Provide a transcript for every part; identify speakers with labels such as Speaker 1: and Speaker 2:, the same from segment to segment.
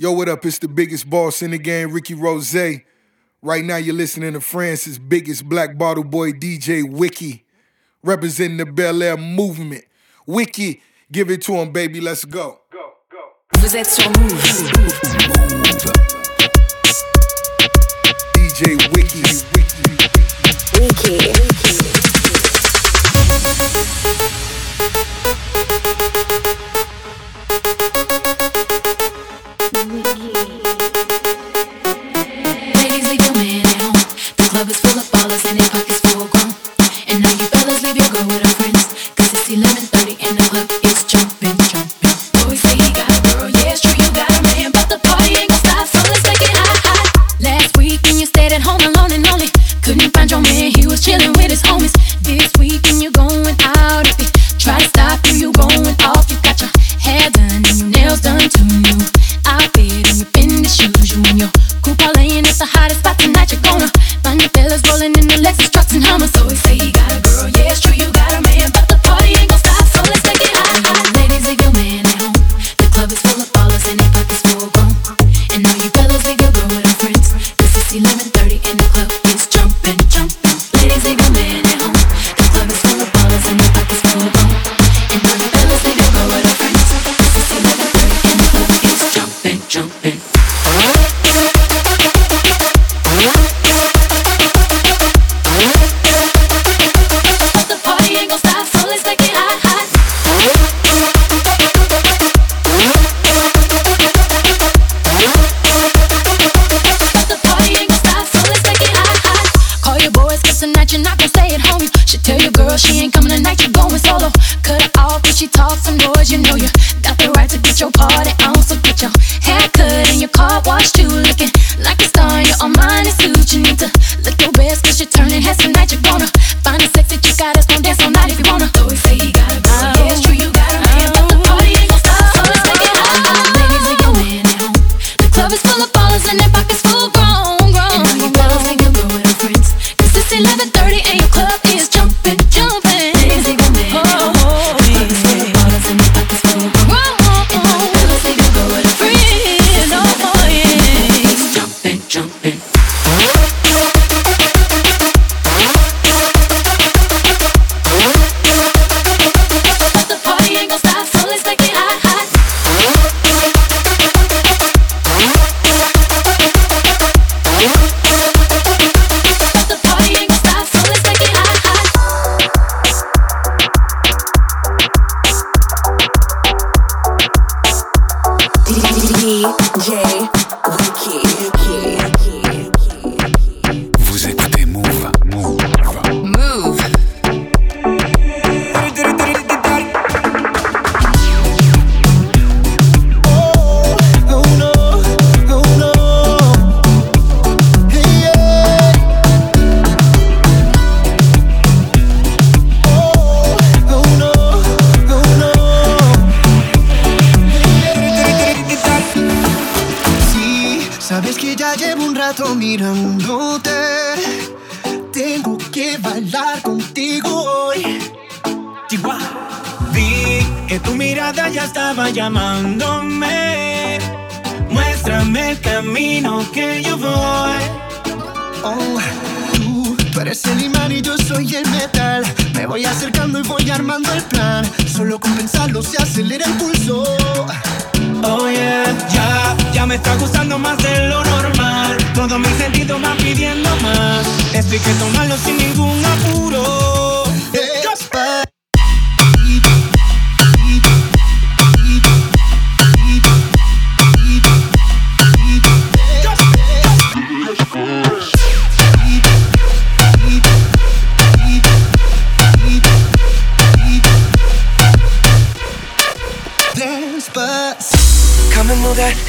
Speaker 1: Yo, what up? It's the biggest boss in the game, Ricky Rose. Right now, you're listening to France's biggest black bottle boy, DJ Wiki, representing the Bel Air movement. Wiki, give it to him, baby. Let's go. Go,
Speaker 2: go. Vous êtes sur Move.
Speaker 1: DJ Wiki.
Speaker 2: Wiki. Wiki.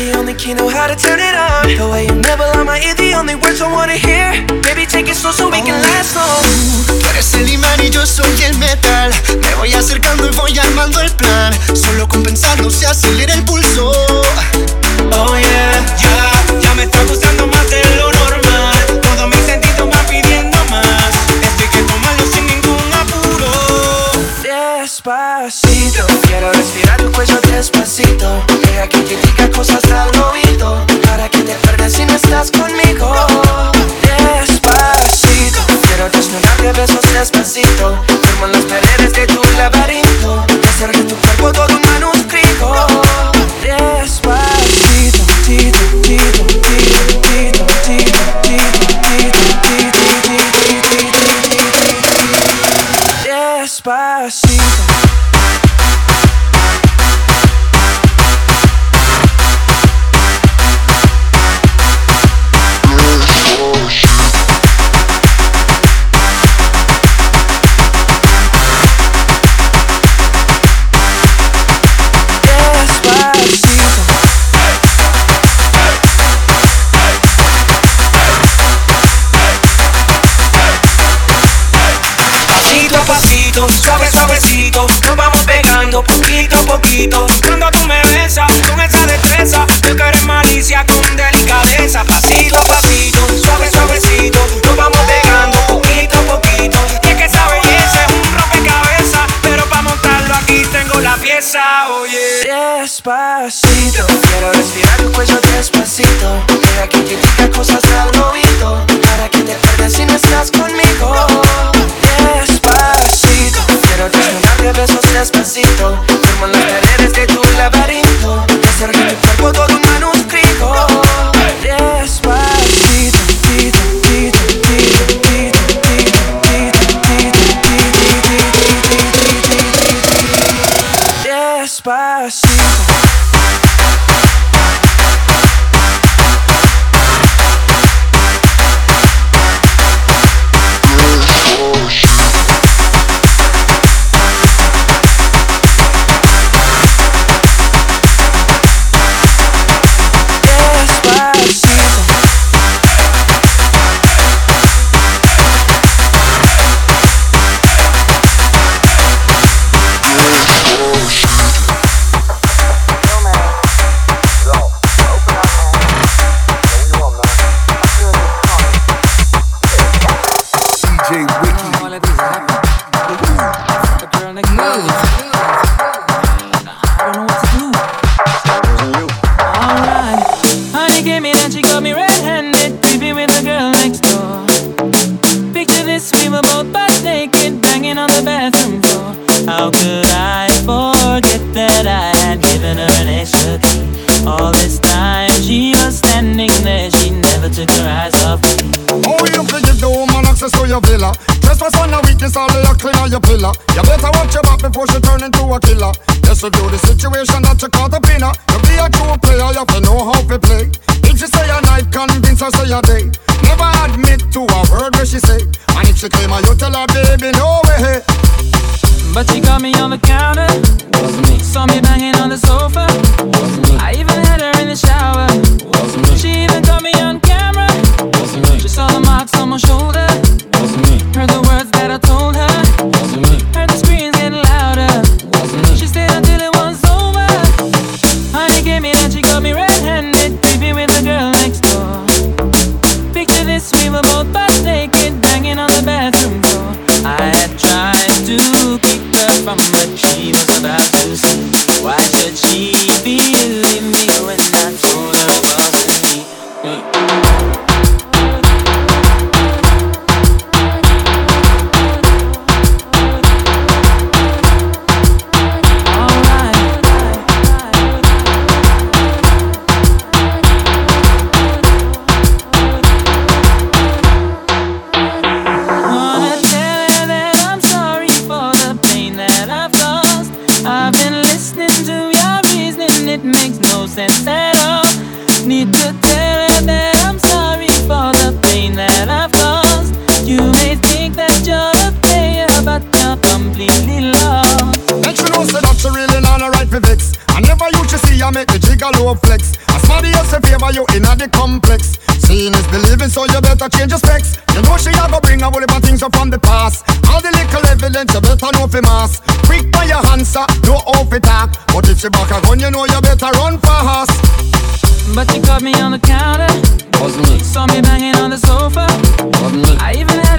Speaker 3: the only key know how to turn it on. The way you never lie my ear, the only words I wanna hear. Baby, take it slow so we can last long.
Speaker 4: Tú eres el imán y yo soy el metal. Me voy acercando y voy armando el plan. Solo con pensarlo se acelera el pulso.
Speaker 3: Oh yeah, ya, ya me está gustando más de lo despacito. Deja que te cosas al oído. Para que te pierdas si no estás conmigo. Despacito. Quiero desnudarte de besos despacito. Firmo las paredes de tu laberinto. Hacer de tu cuerpo todo un manuscrito. Despacito. Tito, tito, tito, tito, tito, tito, tito, Despacito. suave suavecito, nos vamos pegando poquito a poquito. Cuando tú me besas con esa destreza, tú que eres malicia con delicadeza, pasito a pasito, suave suavecito, nos vamos pegando poquito a poquito. Y es que esa belleza es un rompecabezas, pero para montarlo aquí tengo la pieza, oye. Despacito, quiero respirar tu cuello despacito, deja que te diga cosas al oído, para que te pierdas si no estás conmigo. Quiero desnudarte besos despacito. Forman las paredes de tu laberinto. Hacer de tu cuerpo todo un
Speaker 5: caught
Speaker 6: me on the counter. Wasn't me.
Speaker 7: Saw me banging on the sofa.
Speaker 8: Wasn't.
Speaker 7: I even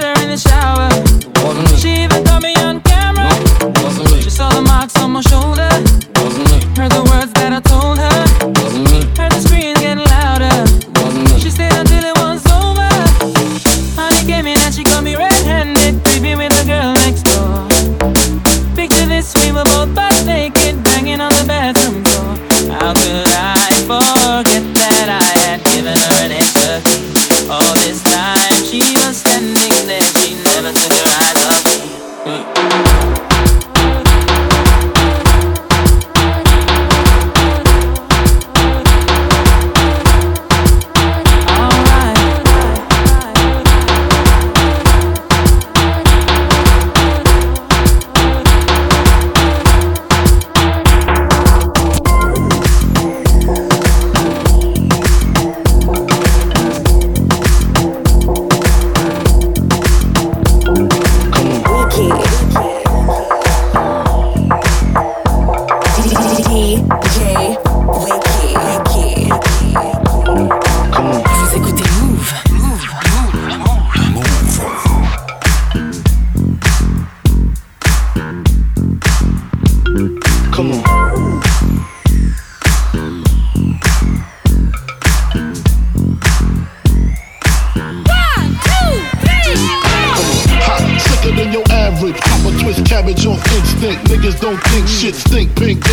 Speaker 9: stink. Pink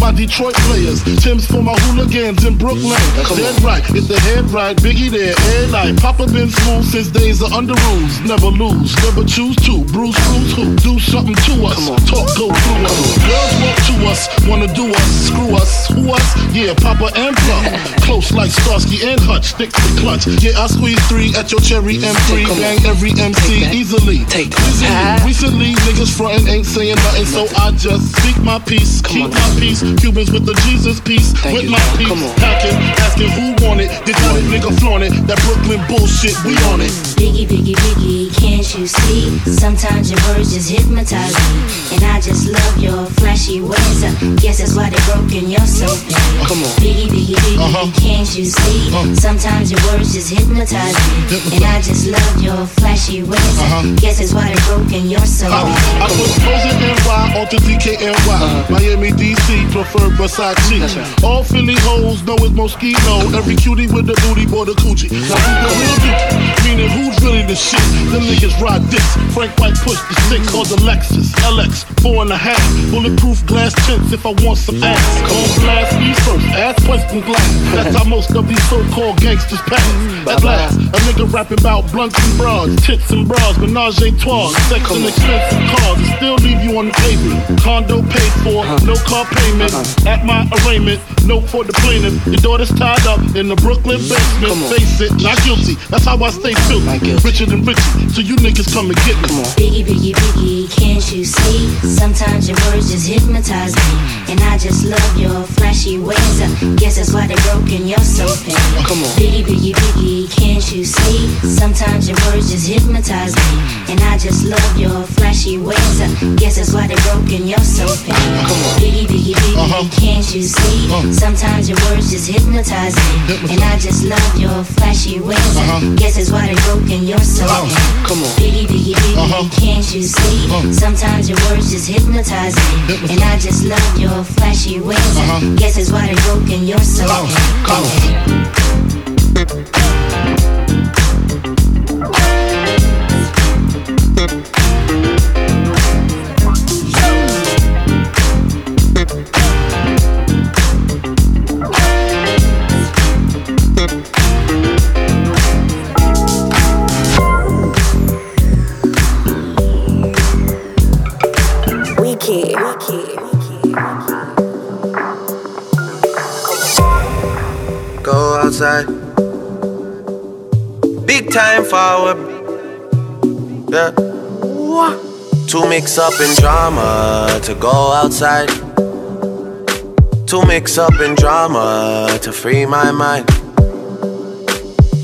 Speaker 9: My Detroit players. Tim's for my hooligans in Brooklyn. Dead right, it's the head right. Biggie there, air night. Papa been smooth since days of under rules. Never lose, never choose to. Bruce, Bruce, who do something to us. Talk, go through us. Girls want to us, wanna do us, screw us, who us? Yeah, Papa and Plum. Close like Starsky and Hutch, stick to clutch. Yeah, I squeeze three at your cherry M3. Bang every MC easily.
Speaker 8: Take that.
Speaker 9: Recently, niggas frontin' ain't saying nothing, so I just speak my peace, keep my piece. Cubans with the Jesus peace,
Speaker 8: Thank
Speaker 9: with
Speaker 8: you.
Speaker 9: my peace.
Speaker 8: Come.
Speaker 9: Packing, asking who want it. They got it, nigga flaunt it. That Brooklyn bullshit, we on it.
Speaker 10: Biggie, biggie, biggie, can't you see? Sometimes your words just hypnotize me. And I just love your flashy ways. I guess that's why they broke in your soul.
Speaker 8: Come on.
Speaker 10: Biggie, biggie, biggie,
Speaker 9: Uh-huh.
Speaker 10: can't you see? Uh-huh. Sometimes your words just hypnotize me. And I just love your flashy ways. I uh-huh. guess that's why they broke in your soul.
Speaker 9: I put Frozen NY onto DKNY. Uh-huh. Miami, DC, prefer Versace.
Speaker 8: Right.
Speaker 9: All Philly hoes know it's Moschino. Every cutie with the booty, boy, the coochie. Now who's the real dude? Meaning who's really the shit? Them niggas ride dicks. Frank White push the stick called the Lexus LX, four and a half. Bulletproof glass tints if I want some ass. Gon' blast me first, ass Western glass. That's how most of these so-called gangsters pass. At last, a nigga rapping about blunts and bras, tits and bras, menage a trois, sex and expensive cars, and still leave you on the pavement. Condo paid for, no car payment. At my arraignment, note for the plaintiff. Your daughter's tied up in the Brooklyn mm. basement.
Speaker 8: Come on.
Speaker 9: Face it, not guilty. That's how I stay
Speaker 8: Not
Speaker 9: filthy.
Speaker 8: guilty.
Speaker 9: Richer than Richie, so you niggas come and get me.
Speaker 10: Biggie, biggie, biggie, can't you see? Sometimes your words just hypnotize me. And I just love your flashy ways. I guess that's why they broke in your soul.
Speaker 8: Come on.
Speaker 10: Biggie, biggie, biggie, can't you see? Sometimes your words just hypnotize me. And I just love your flashy ways. I guess that's why they broke in your soul. Biggie, biggie, biggie, uh-huh. can't you see? Uh. Sometimes your words just hypnotize me. And I just love your flashy ways. I guess that's why they broke in your soul. Uh-huh.
Speaker 8: Come on.
Speaker 10: Biggie, biggie, biggie, uh-huh. can't you see? Sometimes your words just hypnotize me. And I just love your flashy ways. I guess that's why they broke in your soul.
Speaker 8: Come on.
Speaker 11: Wiki. Wiki.
Speaker 12: Go outside. Big time forward. Yeah. To mix up in drama, to go outside. To mix up in drama, to free my mind.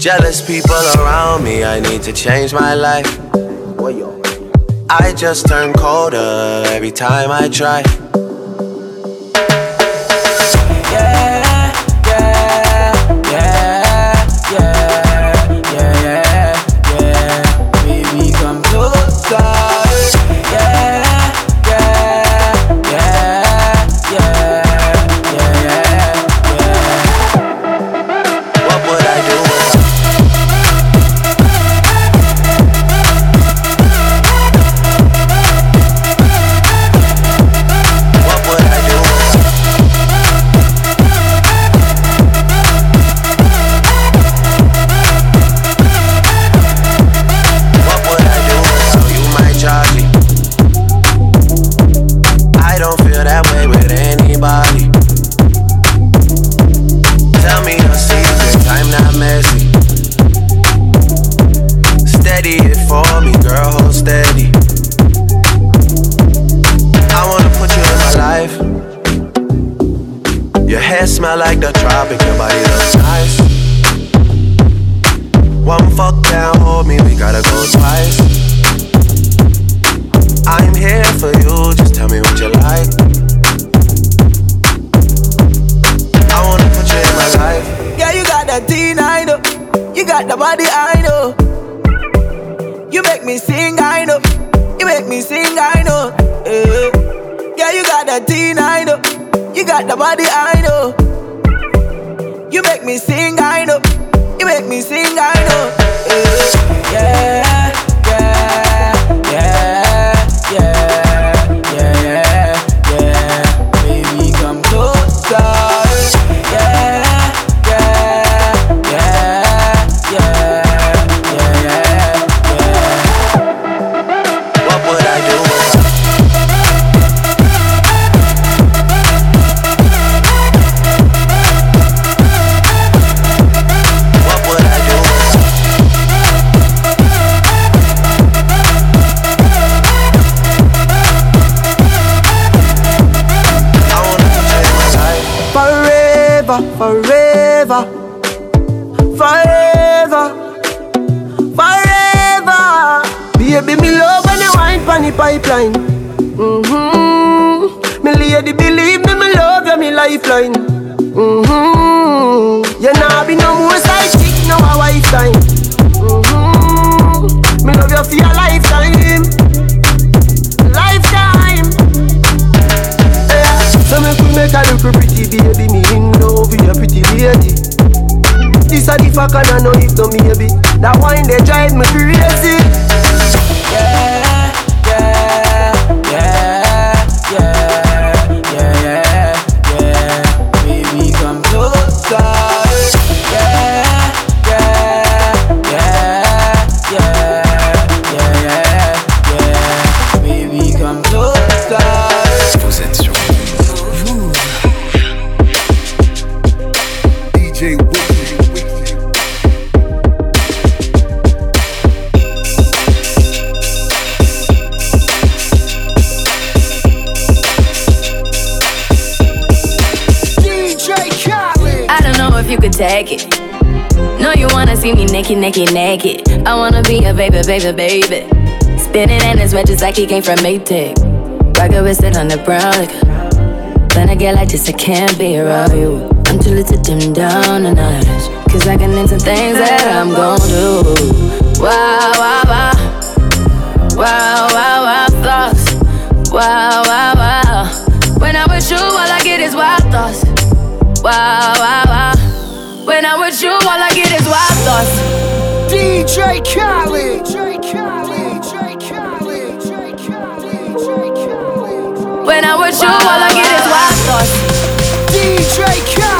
Speaker 12: Jealous people around me, I need to change my life. I just turn colder every time I try. For me, girl, hold steady. I wanna put you in my life. Your hair smell like the tropic, your body looks nice. One fuck down, hold me, we gotta go twice. I'm here for you, just tell me what you like. I wanna put you in my life.
Speaker 1: Yeah, you got that teen, I know. You got the body, I know. You make me sing, I know. You make me sing, I know. Yeah, yeah you got that teen, I know. You got the body, I know. You make me sing, I know. Pipeline. Mm-hmm. Me lady, believe me, me love you, me lifeline. Mm-hmm. You nah be no more side chick, no a wife time. Mm-hmm. Me love you for your lifetime, lifetime. So me could make a look pretty baby Me in love with a pretty lady This a the fuck and I know if no maybe That wine they drive me crazy
Speaker 13: naked, naked, naked. I wanna be a baby, baby, baby. Spinning in his red just like he came from Maytag. Rocket with it on the brown. Like, when I get like this, I can't be around you. I'm too little to dim down a notch. Cause I can into things that I'm gon' do. Wow, wow, wow. Wow, wow, wow, thoughts. Wow, wow, wow.
Speaker 1: DJ Khaled.
Speaker 13: When I'm with you, all I get is wild thoughts.
Speaker 1: DJ Khaled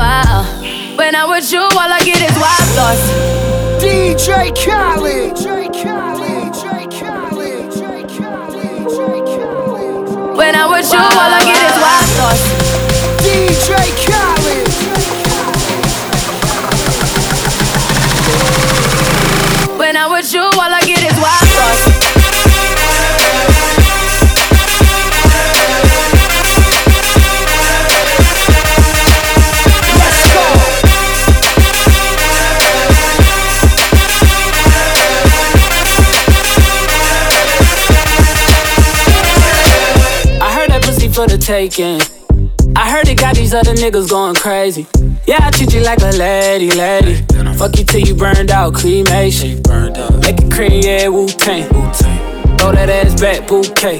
Speaker 1: DJ Khaled.
Speaker 13: When I'm with you, all I get is wild thoughts.
Speaker 1: DJ Khaled.
Speaker 13: When I'm with you, all I
Speaker 6: taking. I heard it got these other niggas going crazy. Yeah, I treat you like a lady, lady. Fuck you till you burned out, cremation. Make it cream, yeah, Wu Tang. Throw that ass back, bouquet.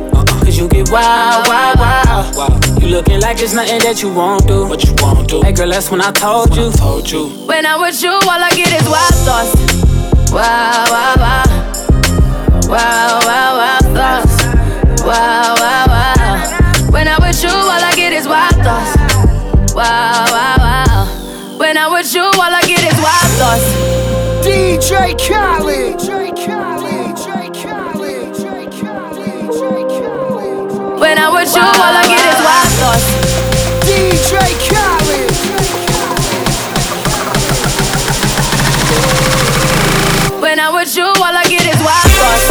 Speaker 6: Cause you get wild, wild, wild. You looking like it's nothing that you won't do. What you won't do. Hey girl, that's when I told you. told you.
Speaker 13: When I'm with you, all I get is wild thoughts. Wow, wow, wow. Wow, wow, wow thoughts. Wow, wow, wow. When I'm with you, all I get is wild thoughts. Wow, wow, wow. When I'm with you, all I get is wild thoughts.
Speaker 1: DJ Khaled. DJ Khaled.
Speaker 13: When I'm with you, all I get is wild thoughts.
Speaker 1: DJ Khaled.
Speaker 13: When I'm with you, all I get is wild thoughts.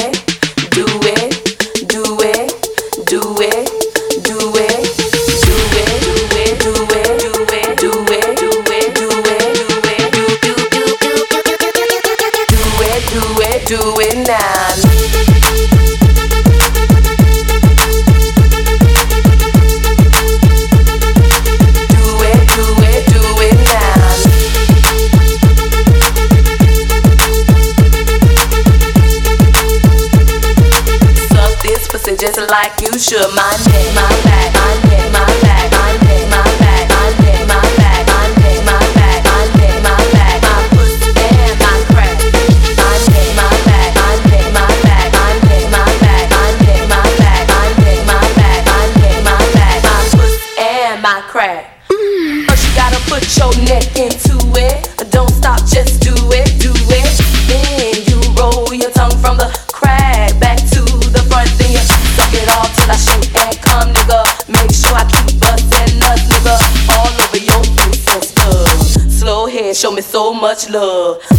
Speaker 14: much love.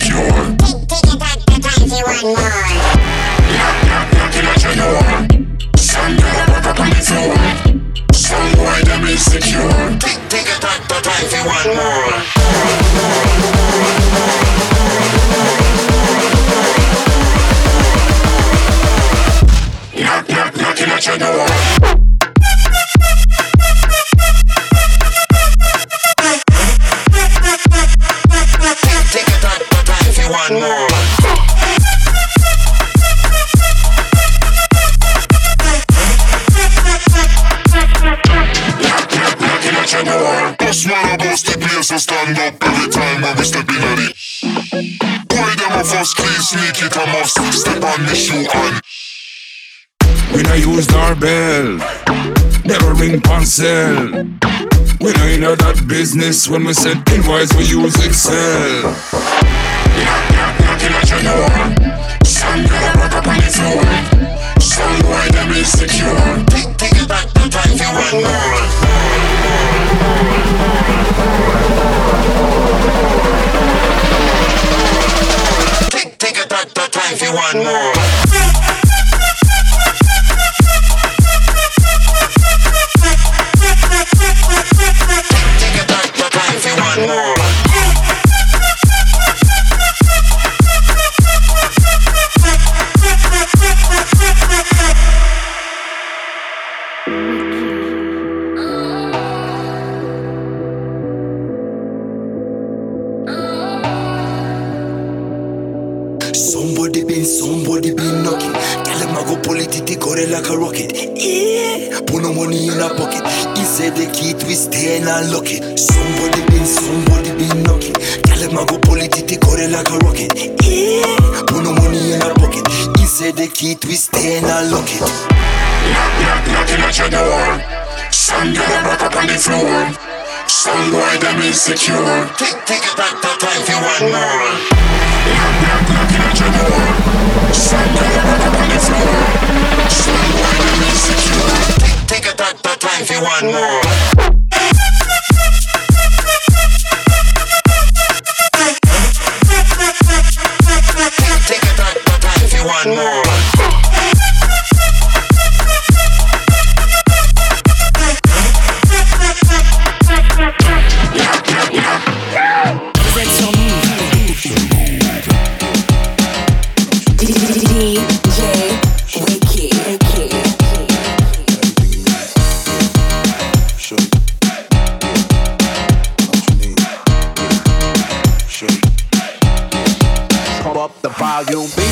Speaker 15: Take, take, want. Take it back to 21 more. Excel. We
Speaker 16: know you know that business when we said invoice, we use Excel.
Speaker 15: Knock. Some on insecure. You want more. You want more.
Speaker 2: You'll
Speaker 17: be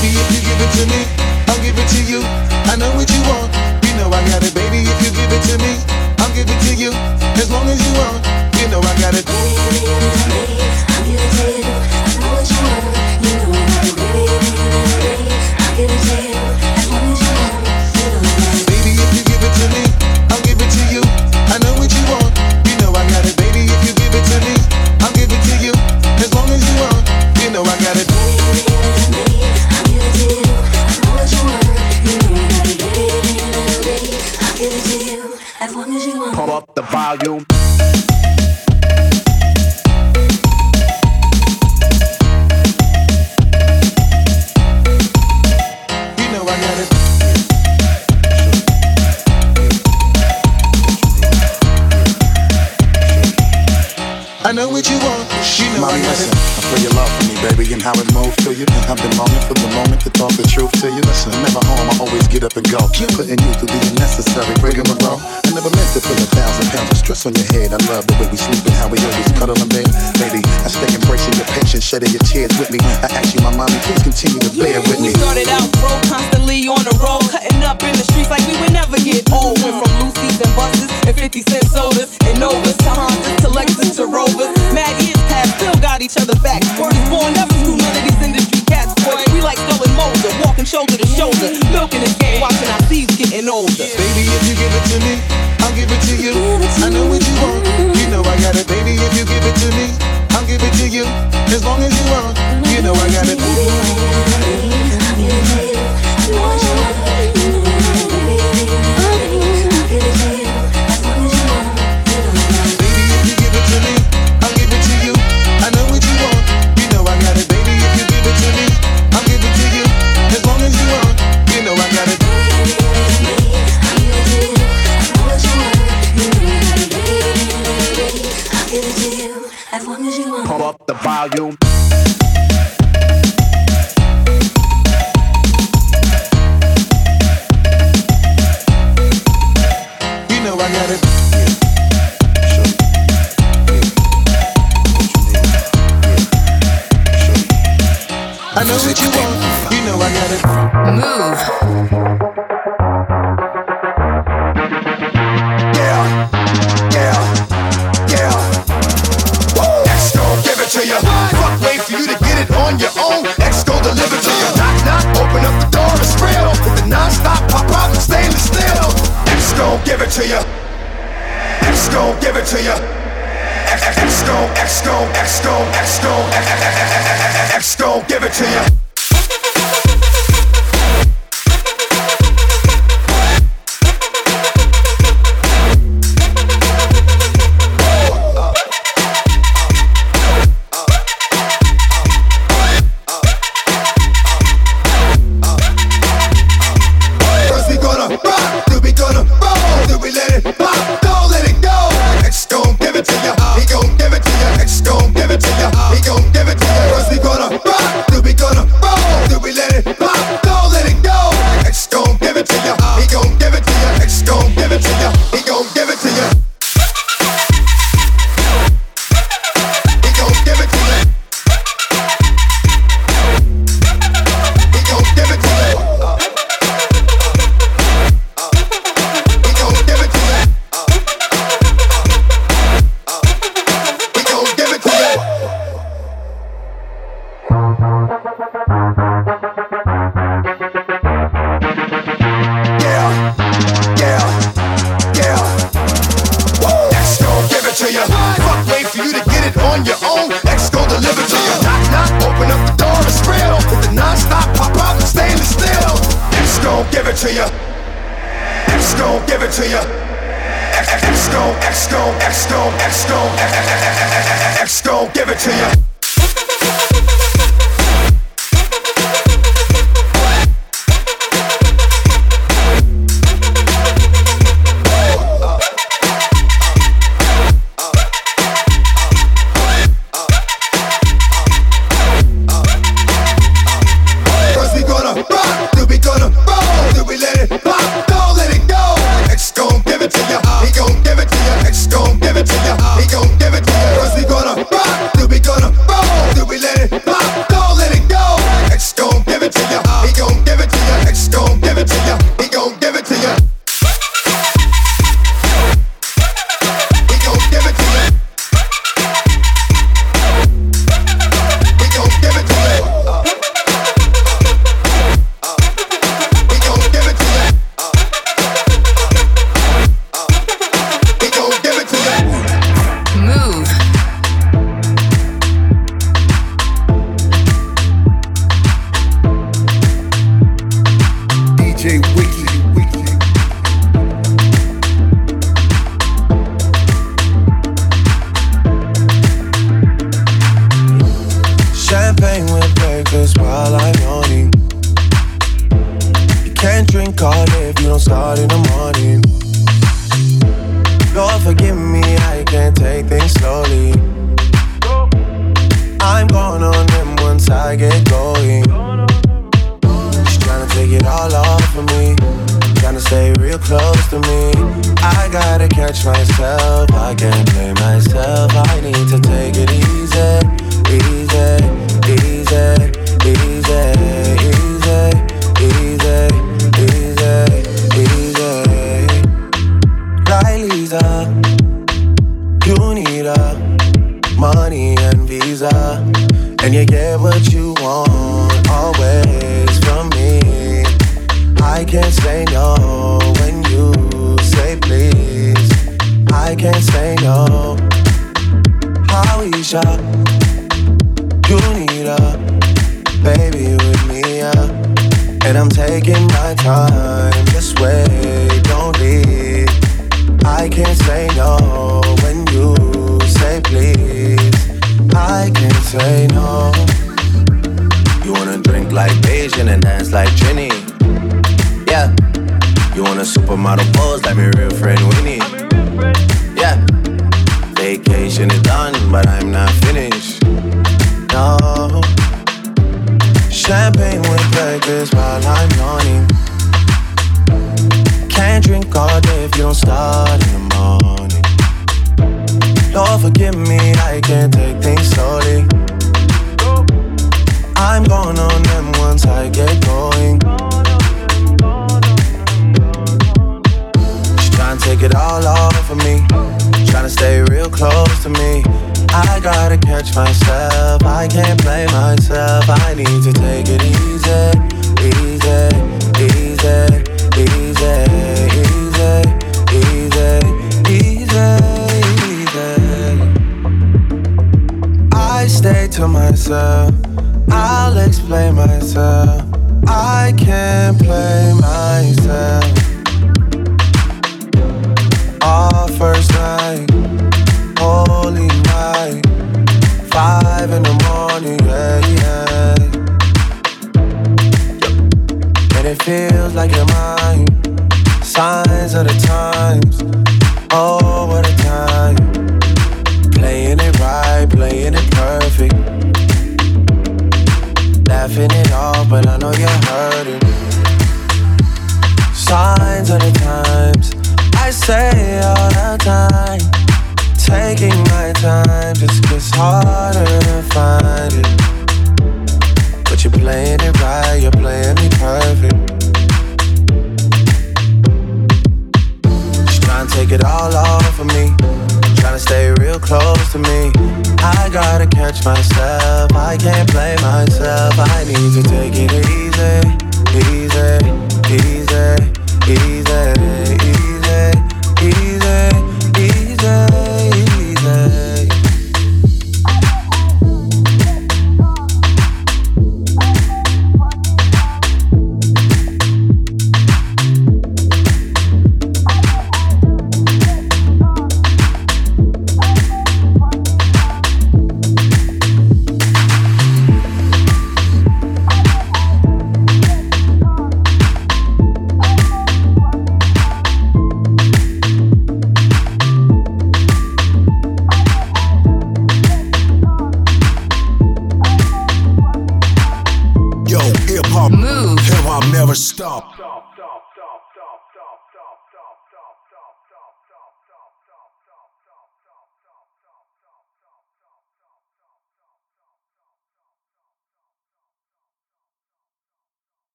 Speaker 17: up
Speaker 18: in
Speaker 19: the streets like we would never get
Speaker 17: give it to you.
Speaker 20: X X, X go, X go, X go, X go, X, go, give it to you. to you. X gon' give it to ya. X gon' X gon' X gon' X gon' X gon' give it to ya.
Speaker 12: party number Mission is done, but I'm not finished. No. Champagne with burgers while I'm yawning. Can't drink all day if you don't start in the morning. Lord, forgive me, I can't take things slowly. I'm going on them once I get going. Stay real close to me. I gotta catch myself. I can't blame myself. I need to take it easy, easy, easy, easy, easy, easy, easy. I stay to myself. I'll explain myself. I can't play myself. Like you're mine. Signs of the times, oh, what a time. Playing it right, playing it perfect. Laughing it off, but I know you're hurting. Signs of the catch myself. I can't play myself. I need to take it easy, easy, easy, easy,